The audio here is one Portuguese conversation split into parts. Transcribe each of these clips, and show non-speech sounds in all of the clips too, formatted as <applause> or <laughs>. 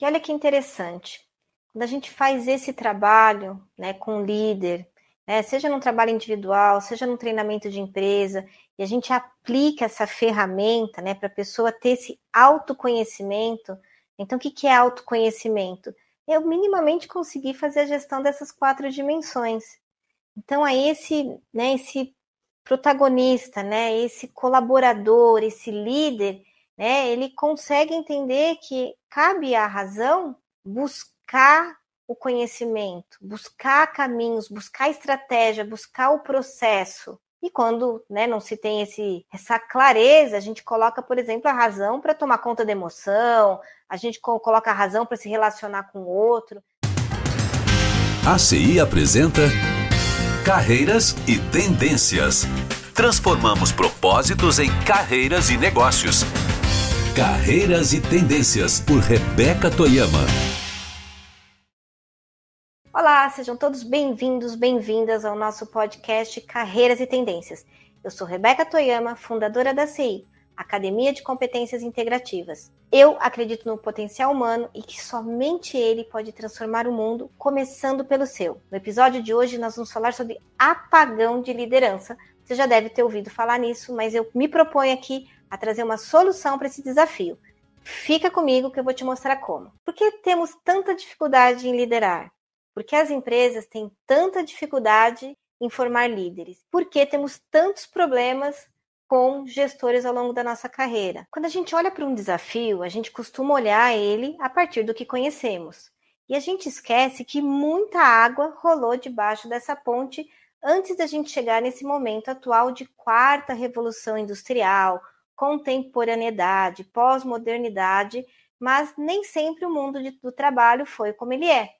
E olha que interessante, quando a gente faz esse trabalho né, com líder, né, seja num trabalho individual, seja num treinamento de empresa, e a gente aplica essa ferramenta né, para a pessoa ter esse autoconhecimento. Então, o que, que é autoconhecimento? Eu minimamente conseguir fazer a gestão dessas quatro dimensões. Então, aí esse, né, esse protagonista, né, esse colaborador, esse líder, né, ele consegue entender que cabe à razão buscar o conhecimento, buscar caminhos, buscar estratégia, buscar o processo. E quando né, não se tem esse, essa clareza, a gente coloca, por exemplo, a razão para tomar conta da emoção, a gente coloca a razão para se relacionar com o outro. A CI apresenta Carreiras e Tendências. Transformamos propósitos em carreiras e negócios. Carreiras e Tendências, por Rebeca Toyama. Olá, sejam todos bem-vindos, bem-vindas ao nosso podcast Carreiras e Tendências. Eu sou Rebeca Toyama, fundadora da CI, Academia de Competências Integrativas. Eu acredito no potencial humano e que somente ele pode transformar o mundo, começando pelo seu. No episódio de hoje, nós vamos falar sobre apagão de liderança. Você já deve ter ouvido falar nisso, mas eu me proponho aqui a trazer uma solução para esse desafio. Fica comigo que eu vou te mostrar como. Por que temos tanta dificuldade em liderar? Por que as empresas têm tanta dificuldade em formar líderes? Por que temos tantos problemas com gestores ao longo da nossa carreira. Quando a gente olha para um desafio, a gente costuma olhar ele a partir do que conhecemos. E a gente esquece que muita água rolou debaixo dessa ponte antes da gente chegar nesse momento atual de quarta revolução industrial, contemporaneidade, pós-modernidade, mas nem sempre o mundo de, do trabalho foi como ele é.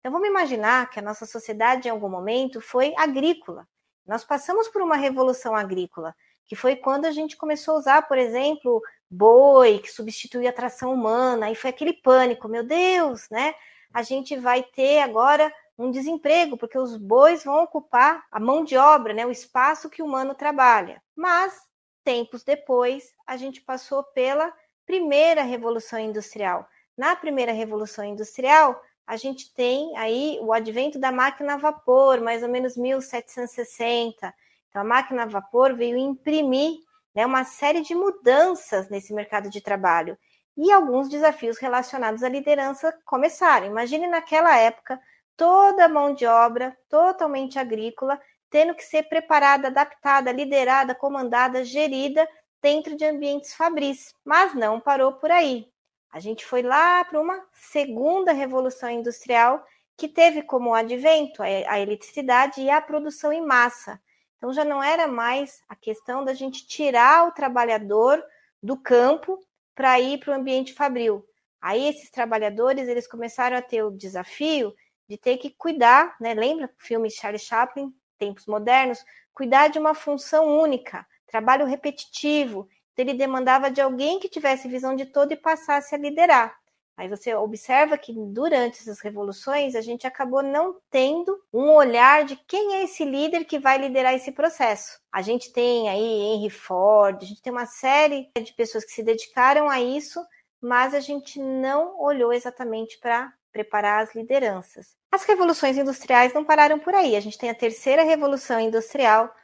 Então vamos imaginar que a nossa sociedade em algum momento foi agrícola. Nós passamos por uma revolução agrícola que foi quando a gente começou a usar, por exemplo, boi, que substituía a tração humana, e foi aquele pânico, meu Deus, né? A gente vai ter agora um desemprego, porque os bois vão ocupar a mão de obra, né, o espaço que o humano trabalha. Mas, tempos depois, a gente passou pela primeira revolução industrial. Na primeira revolução industrial, a gente tem aí o advento da máquina a vapor, mais ou menos 1760. Então, a máquina a vapor veio imprimir né, uma série de mudanças nesse mercado de trabalho e alguns desafios relacionados à liderança começaram. Imagine naquela época toda a mão de obra totalmente agrícola tendo que ser preparada, adaptada, liderada, comandada, gerida dentro de ambientes fabris. Mas não parou por aí. A gente foi lá para uma segunda revolução industrial que teve como advento a eletricidade e a produção em massa. Então já não era mais a questão da gente tirar o trabalhador do campo para ir para o ambiente fabril. Aí esses trabalhadores eles começaram a ter o desafio de ter que cuidar, né? Lembra o filme Charlie Chaplin, Tempos Modernos, cuidar de uma função única, trabalho repetitivo. Então, ele demandava de alguém que tivesse visão de todo e passasse a liderar. Aí você observa que durante essas revoluções a gente acabou não tendo um olhar de quem é esse líder que vai liderar esse processo. A gente tem aí Henry Ford, a gente tem uma série de pessoas que se dedicaram a isso, mas a gente não olhou exatamente para preparar as lideranças. As revoluções industriais não pararam por aí. A gente tem a terceira revolução industrial,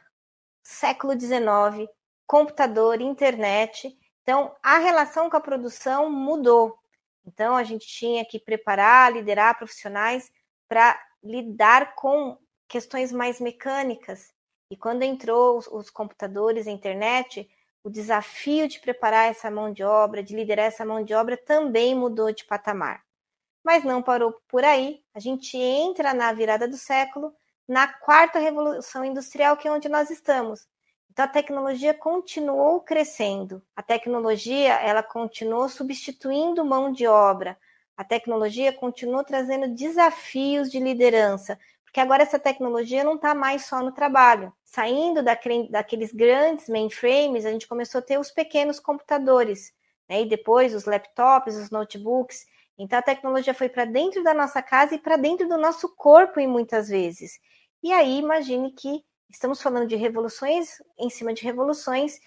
século XIX, computador, internet. Então, a relação com a produção mudou. Então, a gente tinha que preparar, liderar profissionais para lidar com questões mais mecânicas. E quando entrou os, os, computadores, a internet, o desafio de preparar essa mão de obra, de liderar essa mão de obra, também mudou de patamar. Mas não parou por aí. A gente entra na virada do século, na quarta revolução industrial, que é onde nós estamos. Então a tecnologia continuou crescendo. A tecnologia, ela continuou substituindo mão de obra. A tecnologia continuou trazendo desafios de liderança, porque agora essa tecnologia não está mais só no trabalho. Saindo daquele, daqueles grandes mainframes, a gente começou a ter os pequenos computadores, né? e depois os laptops, os notebooks. Então a tecnologia foi para dentro da nossa casa e para dentro do nosso corpo, em muitas vezes. E aí imagine que Estamos falando de revoluções em cima de revoluções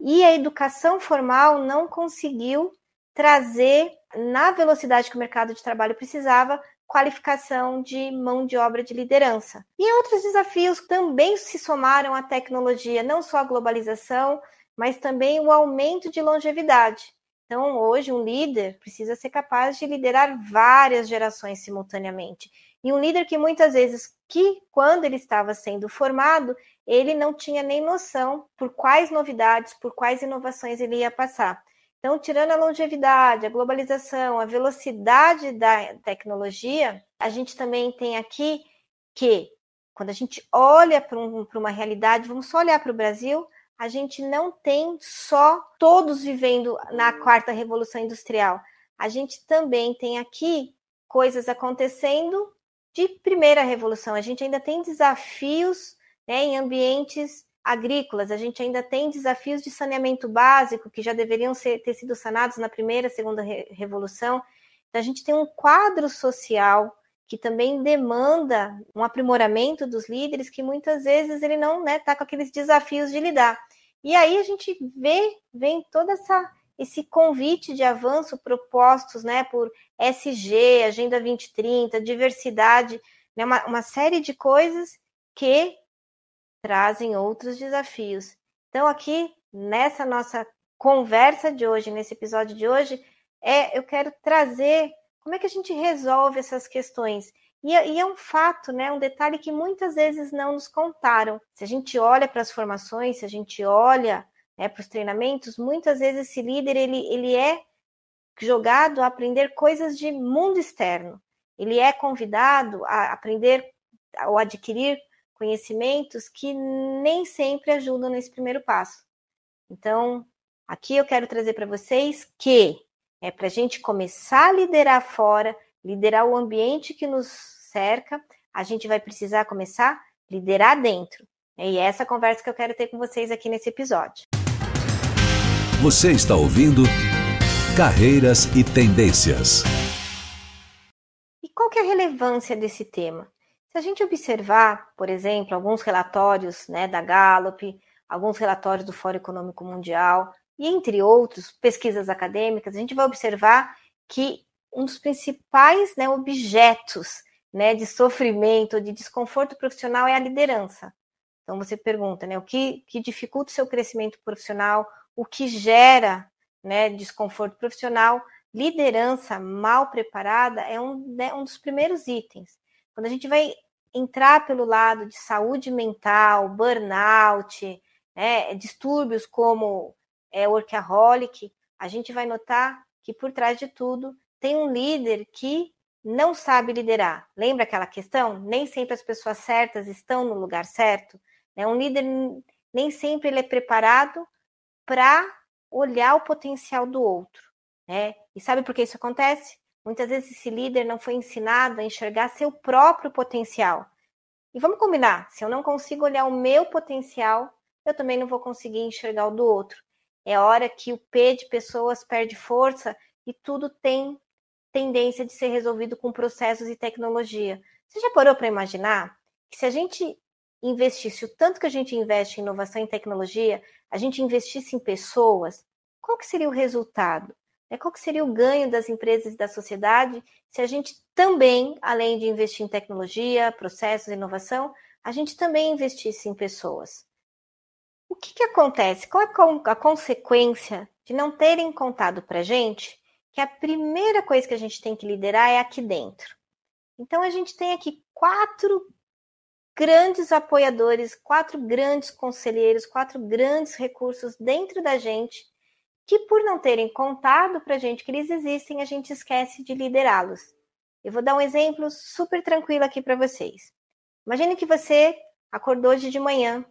e a educação formal não conseguiu trazer, na velocidade que o mercado de trabalho precisava, qualificação de mão de obra de liderança. E outros desafios também se somaram à tecnologia, não só a globalização, mas também o aumento de longevidade. Então, hoje, um líder precisa ser capaz de liderar várias gerações simultaneamente. E um líder que muitas vezes, que quando ele estava sendo formado, ele não tinha nem noção por quais novidades, por quais inovações ele ia passar. Então, tirando a longevidade, a globalização, a velocidade da tecnologia, a gente também tem aqui que, quando a gente olha para um, uma realidade, vamos só olhar para o Brasil, a gente não tem só todos vivendo na quarta revolução industrial. A gente também tem aqui coisas acontecendo de primeira revolução. A gente ainda tem desafios né, em ambientes agrícolas, a gente ainda tem desafios de saneamento básico que já deveriam ser, ter sido sanados na primeira, segunda re revolução. Então, a gente tem um quadro social que também demanda um aprimoramento dos líderes que muitas vezes ele não está né, tá com aqueles desafios de lidar. E aí a gente vê, vem toda essa esse convite de avanço propostos né, por SG, Agenda 2030, diversidade, né, uma, uma série de coisas que trazem outros desafios. Então, aqui nessa nossa conversa de hoje, nesse episódio de hoje, é eu quero trazer como é que a gente resolve essas questões. E, é, e é um fato, né, um detalhe que muitas vezes não nos contaram. Se a gente olha para as formações, se a gente olha né, para os treinamentos, muitas vezes esse líder ele, ele é jogado a aprender coisas de mundo externo. Ele é convidado a aprender ou adquirir conhecimentos que nem sempre ajudam nesse primeiro passo. Então, aqui eu quero trazer para vocês que é para a gente começar a liderar fora, liderar o ambiente que nos cerca, a gente vai precisar começar a liderar dentro. E é essa conversa que eu quero ter com vocês aqui nesse episódio. Você está ouvindo Carreiras e Tendências. E qual que é a relevância desse tema? Se a gente observar, por exemplo, alguns relatórios né, da Gallup, alguns relatórios do Fórum Econômico Mundial, e entre outros, pesquisas acadêmicas, a gente vai observar que um dos principais né, objetos né, de sofrimento, de desconforto profissional é a liderança. Então você pergunta, né, o que, que dificulta o seu crescimento profissional, o que gera né, desconforto profissional, liderança mal preparada é um, né, um dos primeiros itens. Quando a gente vai entrar pelo lado de saúde mental, burnout, né, distúrbios como é, workaholic, a gente vai notar que por trás de tudo tem um líder que não sabe liderar. Lembra aquela questão? Nem sempre as pessoas certas estão no lugar certo. Né? Um líder nem sempre ele é preparado para olhar o potencial do outro. Né? E sabe por que isso acontece? Muitas vezes esse líder não foi ensinado a enxergar seu próprio potencial. E vamos combinar, se eu não consigo olhar o meu potencial, eu também não vou conseguir enxergar o do outro. É hora que o P de pessoas perde força e tudo tem tendência de ser resolvido com processos e tecnologia. Você já parou para imaginar que se a gente investisse o tanto que a gente investe em inovação e tecnologia, a gente investisse em pessoas, qual que seria o resultado? Né, qual que seria o ganho das empresas e da sociedade se a gente também, além de investir em tecnologia, processos, inovação, a gente também investisse em pessoas? O que, que acontece? Qual é a consequência de não terem contado para gente que a primeira coisa que a gente tem que liderar é aqui dentro? Então, a gente tem aqui quatro grandes apoiadores, quatro grandes conselheiros, quatro grandes recursos dentro da gente que por não terem contado para a gente que eles existem, a gente esquece de liderá-los. Eu vou dar um exemplo super tranquilo aqui para vocês. Imagine que você acordou hoje de manhã,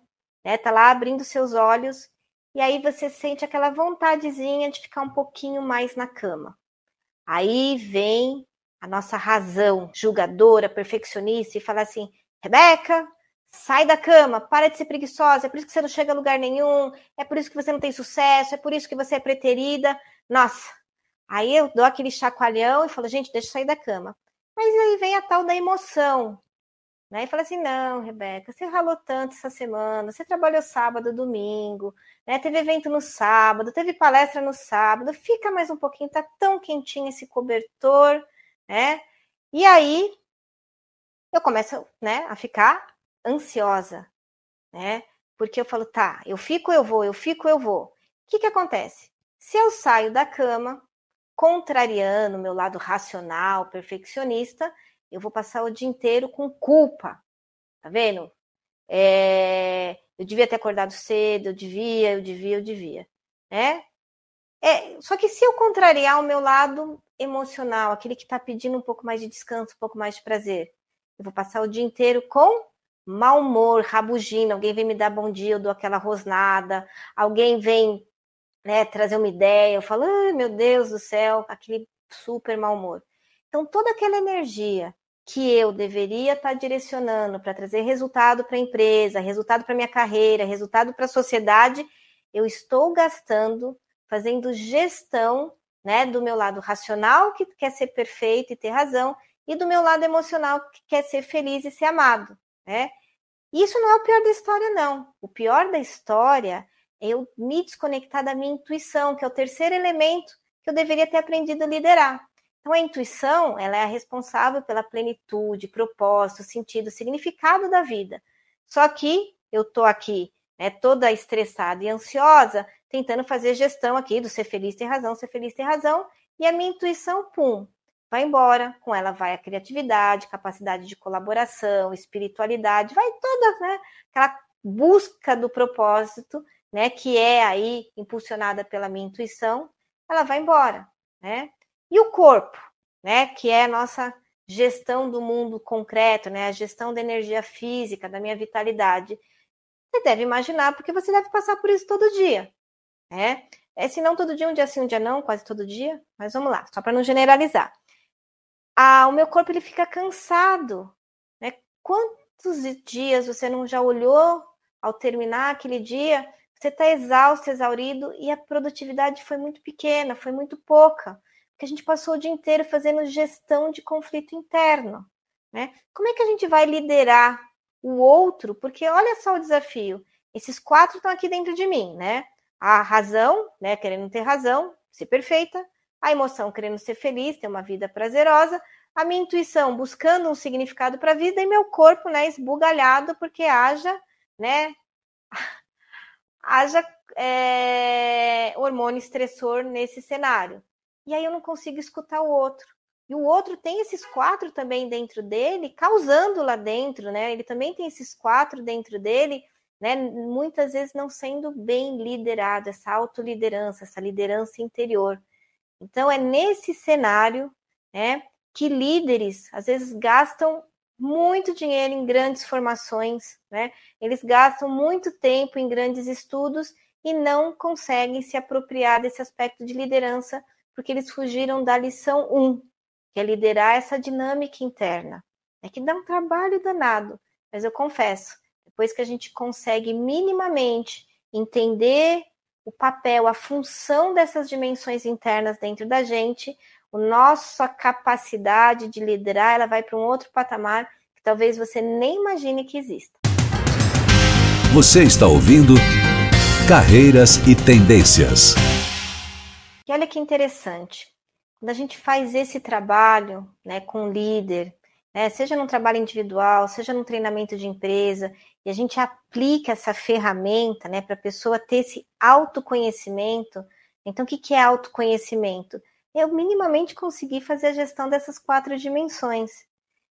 né? Tá lá abrindo seus olhos e aí você sente aquela vontadezinha de ficar um pouquinho mais na cama. Aí vem a nossa razão julgadora, perfeccionista e fala assim: Rebeca, Sai da cama, para de ser preguiçosa, é por isso que você não chega a lugar nenhum, é por isso que você não tem sucesso, é por isso que você é preterida. Nossa, aí eu dou aquele chacoalhão e falo, gente, deixa eu sair da cama. Mas aí vem a tal da emoção, né? E fala assim: não, Rebeca, você ralou tanto essa semana, você trabalhou sábado, domingo, né? Teve evento no sábado, teve palestra no sábado, fica mais um pouquinho, tá tão quentinho esse cobertor, né? E aí eu começo, né, a ficar ansiosa, né? Porque eu falo, tá, eu fico, eu vou, eu fico, eu vou. O que que acontece? Se eu saio da cama, contrariando o meu lado racional, perfeccionista, eu vou passar o dia inteiro com culpa. Tá vendo? É, eu devia ter acordado cedo, eu devia, eu devia, eu devia. Né? É, só que se eu contrariar o meu lado emocional, aquele que está pedindo um pouco mais de descanso, um pouco mais de prazer, eu vou passar o dia inteiro com mau humor, rabugino. Alguém vem me dar bom dia, eu dou aquela rosnada. Alguém vem né, trazer uma ideia, eu falo, meu Deus do céu, aquele super mau humor. Então, toda aquela energia que eu deveria estar direcionando para trazer resultado para a empresa, resultado para minha carreira, resultado para a sociedade, eu estou gastando fazendo gestão, né, do meu lado racional que quer ser perfeito e ter razão e do meu lado emocional que quer ser feliz e ser amado, né? Isso não é o pior da história não. O pior da história é eu me desconectar da minha intuição, que é o terceiro elemento que eu deveria ter aprendido a liderar. Então, a intuição, ela é a responsável pela plenitude, propósito, sentido, significado da vida. Só que eu tô aqui, né, toda estressada e ansiosa, tentando fazer gestão aqui do ser feliz ter razão, ser feliz ter razão, e a minha intuição, pum, vai embora, com ela vai a criatividade, capacidade de colaboração, espiritualidade, vai toda, né, aquela busca do propósito, né, que é aí impulsionada pela minha intuição, ela vai embora, né? E o corpo, né, que é a nossa gestão do mundo concreto, né, a gestão da energia física, da minha vitalidade. Você deve imaginar, porque você deve passar por isso todo dia, né? É, se não todo dia, um dia sim, um dia não, quase todo dia, mas vamos lá, só para não generalizar. Ah, o meu corpo ele fica cansado, né? Quantos dias você não já olhou ao terminar aquele dia, você está exausto, exaurido e a produtividade foi muito pequena, foi muito pouca que a gente passou o dia inteiro fazendo gestão de conflito interno. Né? Como é que a gente vai liderar o outro? Porque olha só o desafio. Esses quatro estão aqui dentro de mim, né? A razão, né, querendo ter razão, ser perfeita, a emoção querendo ser feliz, ter uma vida prazerosa, a minha intuição buscando um significado para a vida e meu corpo, né, esbugalhado porque haja, né, <laughs> haja é, hormônio estressor nesse cenário e aí eu não consigo escutar o outro. E o outro tem esses quatro também dentro dele, causando lá dentro, né? Ele também tem esses quatro dentro dele, né? Muitas vezes não sendo bem liderado, essa autoliderança, essa liderança interior. Então é nesse cenário, né, que líderes às vezes gastam muito dinheiro em grandes formações, né? Eles gastam muito tempo em grandes estudos e não conseguem se apropriar desse aspecto de liderança porque eles fugiram da lição 1, que é liderar essa dinâmica interna. É que dá um trabalho danado, mas eu confesso, depois que a gente consegue minimamente entender o papel, a função dessas dimensões internas dentro da gente, a nossa capacidade de liderar, ela vai para um outro patamar que talvez você nem imagine que exista. Você está ouvindo Carreiras e Tendências. E olha que interessante, quando a gente faz esse trabalho né, com líder, né, seja num trabalho individual, seja num treinamento de empresa, e a gente aplica essa ferramenta né, para a pessoa ter esse autoconhecimento. Então, o que, que é autoconhecimento? Eu minimamente conseguir fazer a gestão dessas quatro dimensões.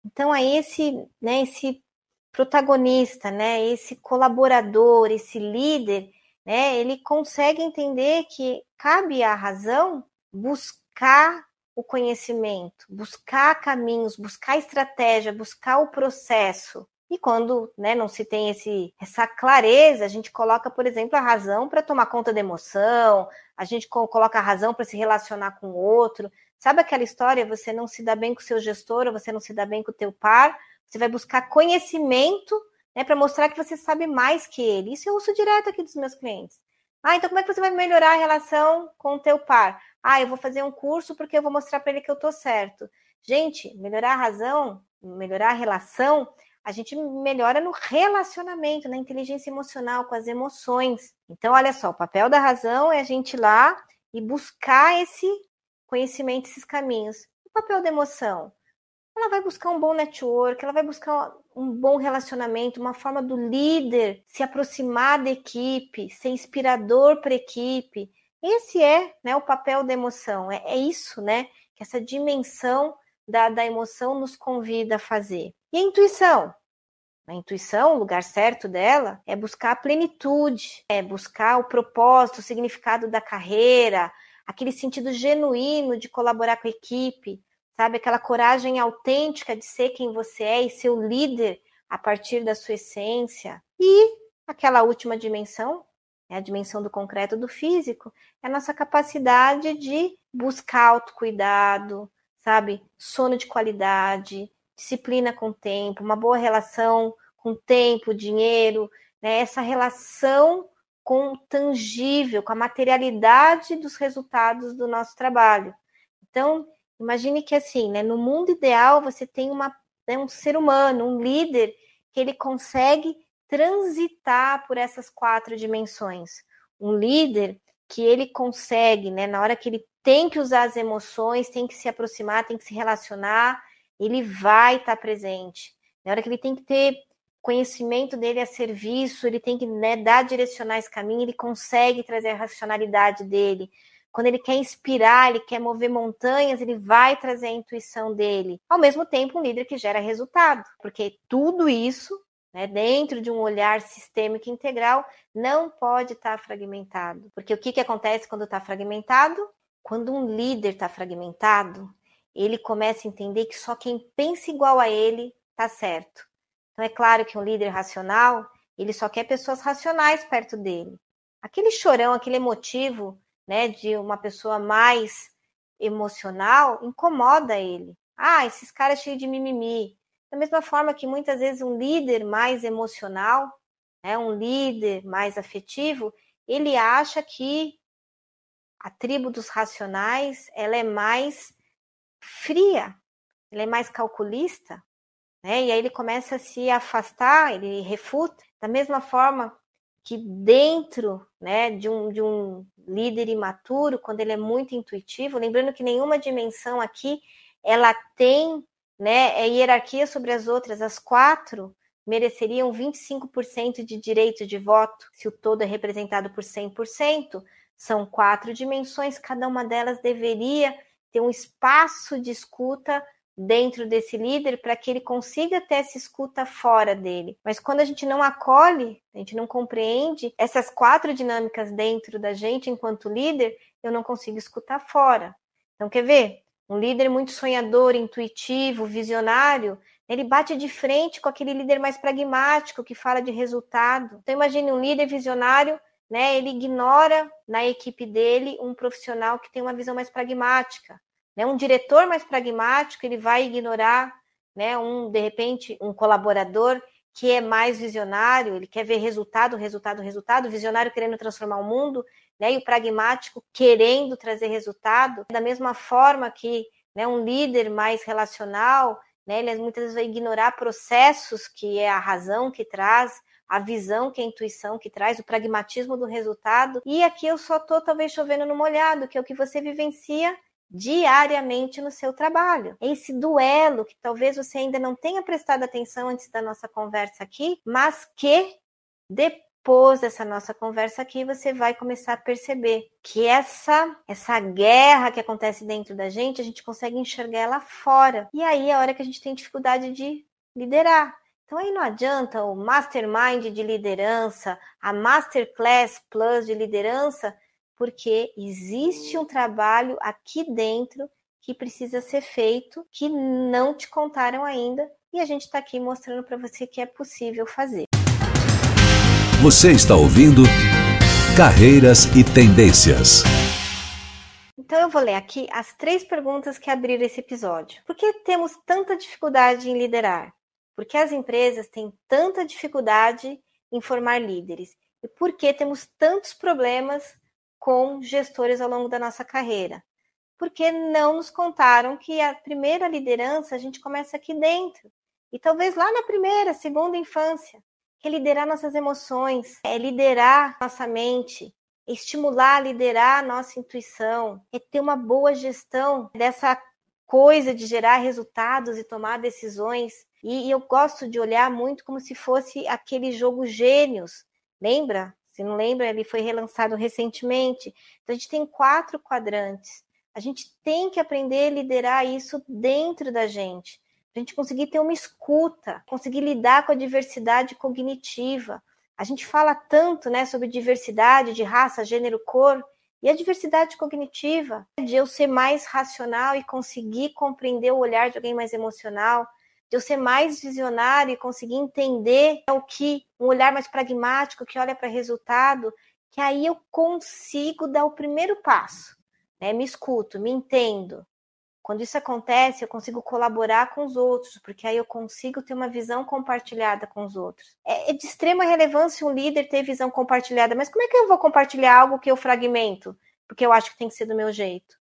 Então, aí esse, né, esse protagonista, né, esse colaborador, esse líder, né, ele consegue entender que cabe à razão buscar o conhecimento, buscar caminhos, buscar estratégia, buscar o processo. E quando né, não se tem esse, essa clareza, a gente coloca, por exemplo, a razão para tomar conta da emoção, a gente coloca a razão para se relacionar com o outro. Sabe aquela história? Você não se dá bem com o seu gestor, ou você não se dá bem com o teu par, você vai buscar conhecimento né, para mostrar que você sabe mais que ele. Isso eu uso direto aqui dos meus clientes. Ah, então como é que você vai melhorar a relação com o teu par? Ah, eu vou fazer um curso porque eu vou mostrar para ele que eu tô certo. Gente, melhorar a razão, melhorar a relação, a gente melhora no relacionamento, na inteligência emocional, com as emoções. Então, olha só, o papel da razão é a gente ir lá e buscar esse conhecimento, esses caminhos. O papel da emoção, ela vai buscar um bom network, ela vai buscar um bom relacionamento, uma forma do líder se aproximar da equipe, ser inspirador para a equipe. Esse é né, o papel da emoção, é, é isso, né? Que essa dimensão da, da emoção nos convida a fazer. E a intuição? A intuição, o lugar certo dela, é buscar a plenitude, é buscar o propósito, o significado da carreira, aquele sentido genuíno de colaborar com a equipe, sabe? Aquela coragem autêntica de ser quem você é e ser o líder a partir da sua essência. E aquela última dimensão, é a dimensão do concreto do físico, é a nossa capacidade de buscar autocuidado, sabe? Sono de qualidade, disciplina com o tempo, uma boa relação com tempo, dinheiro, né? Essa relação com o tangível, com a materialidade dos resultados do nosso trabalho. Então, Imagine que assim, né, no mundo ideal você tem uma, né, um ser humano, um líder que ele consegue transitar por essas quatro dimensões. Um líder que ele consegue, né, na hora que ele tem que usar as emoções, tem que se aproximar, tem que se relacionar, ele vai estar presente. Na hora que ele tem que ter conhecimento dele a serviço, ele tem que né, dar direcionar esse caminho, ele consegue trazer a racionalidade dele. Quando ele quer inspirar, ele quer mover montanhas, ele vai trazer a intuição dele. Ao mesmo tempo, um líder que gera resultado, porque tudo isso, né, dentro de um olhar sistêmico integral, não pode estar tá fragmentado. Porque o que, que acontece quando está fragmentado? Quando um líder está fragmentado, ele começa a entender que só quem pensa igual a ele está certo. Então é claro que um líder racional, ele só quer pessoas racionais perto dele. Aquele chorão, aquele emotivo, né, de uma pessoa mais emocional incomoda ele. Ah, esses caras cheios de mimimi. Da mesma forma que muitas vezes um líder mais emocional, né, um líder mais afetivo, ele acha que a tribo dos racionais ela é mais fria, ela é mais calculista, né? E aí ele começa a se afastar, ele refuta. Da mesma forma que dentro né, de, um, de um líder imaturo, quando ele é muito intuitivo, lembrando que nenhuma dimensão aqui ela tem né, é hierarquia sobre as outras, as quatro mereceriam 25% de direito de voto, se o todo é representado por 100%, são quatro dimensões, cada uma delas deveria ter um espaço de escuta dentro desse líder para que ele consiga ter essa escuta fora dele. Mas quando a gente não acolhe, a gente não compreende essas quatro dinâmicas dentro da gente enquanto líder, eu não consigo escutar fora. Então, quer ver? Um líder muito sonhador, intuitivo, visionário, ele bate de frente com aquele líder mais pragmático que fala de resultado. Então, imagine um líder visionário né, ele ignora na equipe dele um profissional que tem uma visão mais pragmática. Né? Um diretor mais pragmático, ele vai ignorar né, um, de repente, um colaborador que é mais visionário, ele quer ver resultado, resultado, resultado, visionário querendo transformar o mundo, né, e o pragmático querendo trazer resultado, da mesma forma que né, um líder mais relacional, né, ele muitas vezes vai ignorar processos que é a razão que traz, a visão que é a intuição que traz, o pragmatismo do resultado, e aqui eu só estou talvez chovendo no molhado, que é o que você vivencia diariamente no seu trabalho. Esse duelo que talvez você ainda não tenha prestado atenção antes da nossa conversa aqui, mas que depois dessa nossa conversa aqui você vai começar a perceber que essa essa guerra que acontece dentro da gente, a gente consegue enxergar ela fora. E aí é a hora que a gente tem dificuldade de liderar. Então aí não adianta o mastermind de liderança, a masterclass plus de liderança porque existe um trabalho aqui dentro que precisa ser feito, que não te contaram ainda, e a gente está aqui mostrando para você que é possível fazer. Você está ouvindo Carreiras e Tendências. Então eu vou ler aqui as três perguntas que abriram esse episódio. Por que temos tanta dificuldade em liderar? Por que as empresas têm tanta dificuldade em formar líderes? E por que temos tantos problemas com gestores ao longo da nossa carreira. Porque não nos contaram que a primeira liderança a gente começa aqui dentro. e talvez lá na primeira, segunda infância, que é liderar nossas emoções, é liderar nossa mente, é estimular, liderar nossa intuição, é ter uma boa gestão dessa coisa de gerar resultados e tomar decisões. E eu gosto de olhar muito como se fosse aquele jogo Gênios. Lembra? Se não lembra, ele foi relançado recentemente. Então a gente tem quatro quadrantes. A gente tem que aprender a liderar isso dentro da gente. A gente conseguir ter uma escuta, conseguir lidar com a diversidade cognitiva. A gente fala tanto né, sobre diversidade de raça, gênero, cor, e a diversidade cognitiva, de eu ser mais racional e conseguir compreender o olhar de alguém mais emocional, de eu ser mais visionário e conseguir entender o que, um olhar mais pragmático que olha para resultado, que aí eu consigo dar o primeiro passo. Né? Me escuto, me entendo, quando isso acontece, eu consigo colaborar com os outros, porque aí eu consigo ter uma visão compartilhada com os outros. É, é de extrema relevância um líder ter visão compartilhada, mas como é que eu vou compartilhar algo que eu fragmento? Porque eu acho que tem que ser do meu jeito.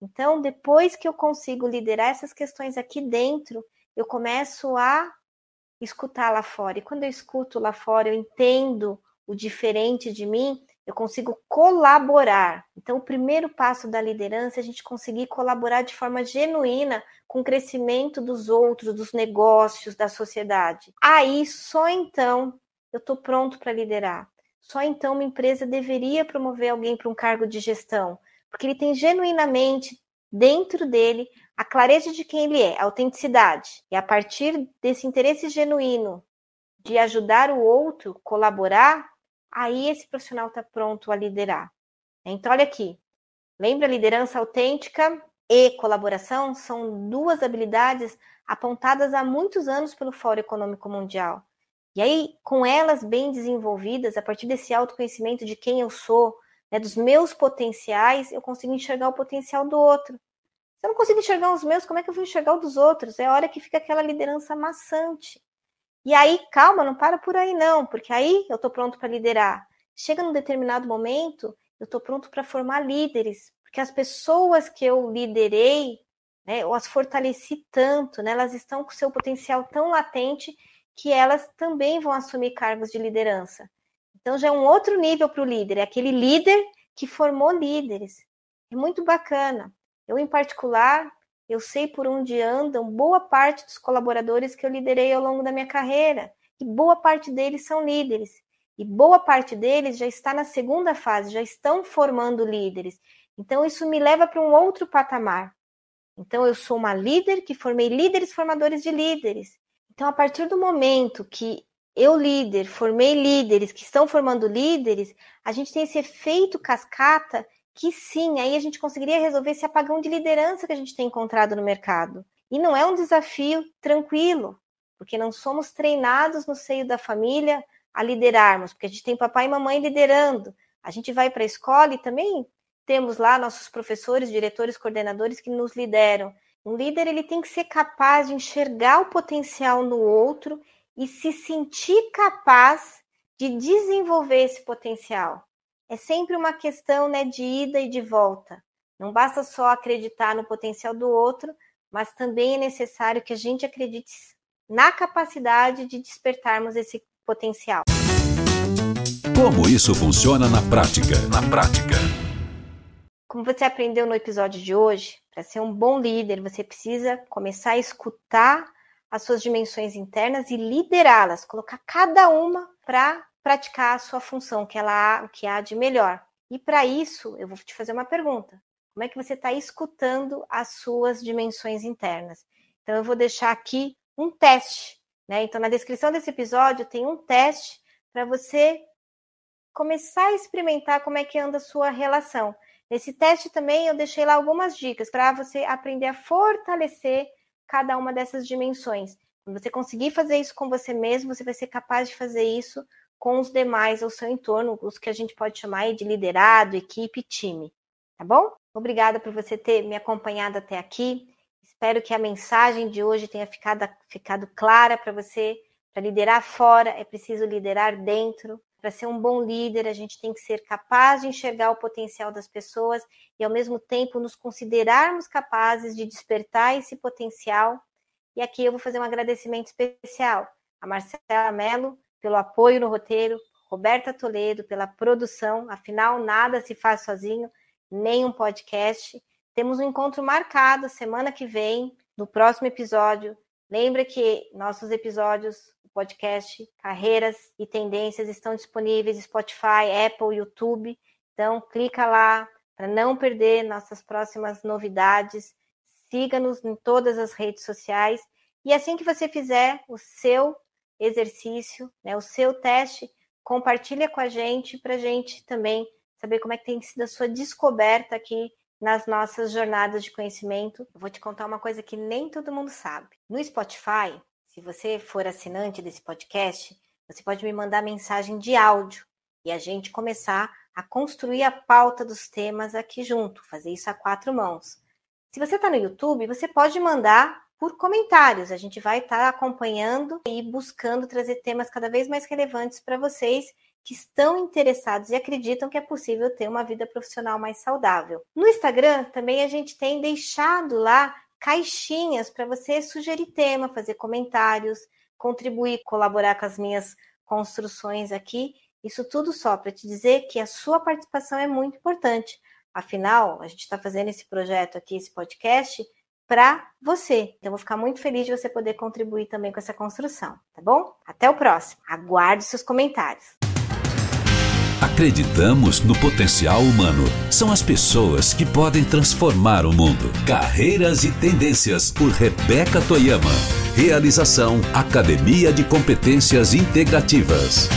Então, depois que eu consigo liderar essas questões aqui dentro, eu começo a escutar lá fora. E quando eu escuto lá fora, eu entendo o diferente de mim, eu consigo colaborar. Então, o primeiro passo da liderança é a gente conseguir colaborar de forma genuína com o crescimento dos outros, dos negócios, da sociedade. Aí, só então, eu estou pronto para liderar. Só então uma empresa deveria promover alguém para um cargo de gestão, porque ele tem genuinamente dentro dele a clareza de quem ele é, a autenticidade. E a partir desse interesse genuíno de ajudar o outro, colaborar, aí esse profissional está pronto a liderar. Então, olha aqui, lembra liderança autêntica e colaboração são duas habilidades apontadas há muitos anos pelo Fórum Econômico Mundial. E aí, com elas bem desenvolvidas, a partir desse autoconhecimento de quem eu sou, né, dos meus potenciais, eu consigo enxergar o potencial do outro. Se eu não consigo enxergar os meus, como é que eu vou enxergar o dos outros? É a hora que fica aquela liderança maçante. E aí, calma, não para por aí não, porque aí eu estou pronto para liderar. Chega num determinado momento, eu estou pronto para formar líderes, porque as pessoas que eu liderei, né, eu as fortaleci tanto, né, elas estão com seu potencial tão latente que elas também vão assumir cargos de liderança. Então já é um outro nível para o líder, é aquele líder que formou líderes. É muito bacana. Eu, em particular, eu sei por onde andam boa parte dos colaboradores que eu liderei ao longo da minha carreira, e boa parte deles são líderes. E boa parte deles já está na segunda fase, já estão formando líderes. Então, isso me leva para um outro patamar. Então, eu sou uma líder que formei líderes formadores de líderes. Então, a partir do momento que eu, líder, formei líderes que estão formando líderes, a gente tem esse efeito cascata que sim, aí a gente conseguiria resolver esse apagão de liderança que a gente tem encontrado no mercado. E não é um desafio tranquilo, porque não somos treinados no seio da família a liderarmos, porque a gente tem papai e mamãe liderando. A gente vai para a escola e também temos lá nossos professores, diretores, coordenadores que nos lideram. Um líder ele tem que ser capaz de enxergar o potencial no outro e se sentir capaz de desenvolver esse potencial é sempre uma questão né, de ida e de volta. Não basta só acreditar no potencial do outro, mas também é necessário que a gente acredite na capacidade de despertarmos esse potencial. Como isso funciona na prática? Na prática. Como você aprendeu no episódio de hoje, para ser um bom líder, você precisa começar a escutar as suas dimensões internas e liderá-las, colocar cada uma para praticar a sua função, que ela o que há de melhor. E para isso, eu vou te fazer uma pergunta. Como é que você está escutando as suas dimensões internas? Então, eu vou deixar aqui um teste. Né? Então, na descrição desse episódio tem um teste para você começar a experimentar como é que anda a sua relação. Nesse teste também eu deixei lá algumas dicas para você aprender a fortalecer cada uma dessas dimensões. Quando você conseguir fazer isso com você mesmo, você vai ser capaz de fazer isso com os demais ao seu entorno, os que a gente pode chamar de liderado, equipe, time. Tá bom? Obrigada por você ter me acompanhado até aqui. Espero que a mensagem de hoje tenha ficado, ficado clara para você. Para liderar fora, é preciso liderar dentro. Para ser um bom líder, a gente tem que ser capaz de enxergar o potencial das pessoas e, ao mesmo tempo, nos considerarmos capazes de despertar esse potencial. E aqui eu vou fazer um agradecimento especial a Marcela Mello pelo apoio no roteiro, Roberta Toledo pela produção, afinal nada se faz sozinho, nem um podcast. Temos um encontro marcado semana que vem, no próximo episódio. Lembra que nossos episódios, o podcast Carreiras e Tendências estão disponíveis no Spotify, Apple, YouTube. Então clica lá para não perder nossas próximas novidades. Siga-nos em todas as redes sociais e assim que você fizer o seu exercício, né, o seu teste, compartilha com a gente para a gente também saber como é que tem sido a sua descoberta aqui nas nossas jornadas de conhecimento. Eu vou te contar uma coisa que nem todo mundo sabe. No Spotify, se você for assinante desse podcast, você pode me mandar mensagem de áudio e a gente começar a construir a pauta dos temas aqui junto, fazer isso a quatro mãos. Se você está no YouTube, você pode mandar por comentários. A gente vai estar tá acompanhando e buscando trazer temas cada vez mais relevantes para vocês que estão interessados e acreditam que é possível ter uma vida profissional mais saudável. No Instagram também a gente tem deixado lá caixinhas para você sugerir tema, fazer comentários, contribuir, colaborar com as minhas construções aqui. Isso tudo só para te dizer que a sua participação é muito importante. Afinal, a gente está fazendo esse projeto aqui, esse podcast, para você. Então, vou ficar muito feliz de você poder contribuir também com essa construção, tá bom? Até o próximo. Aguarde seus comentários. Acreditamos no potencial humano. São as pessoas que podem transformar o mundo. Carreiras e Tendências por Rebeca Toyama. Realização Academia de Competências Integrativas.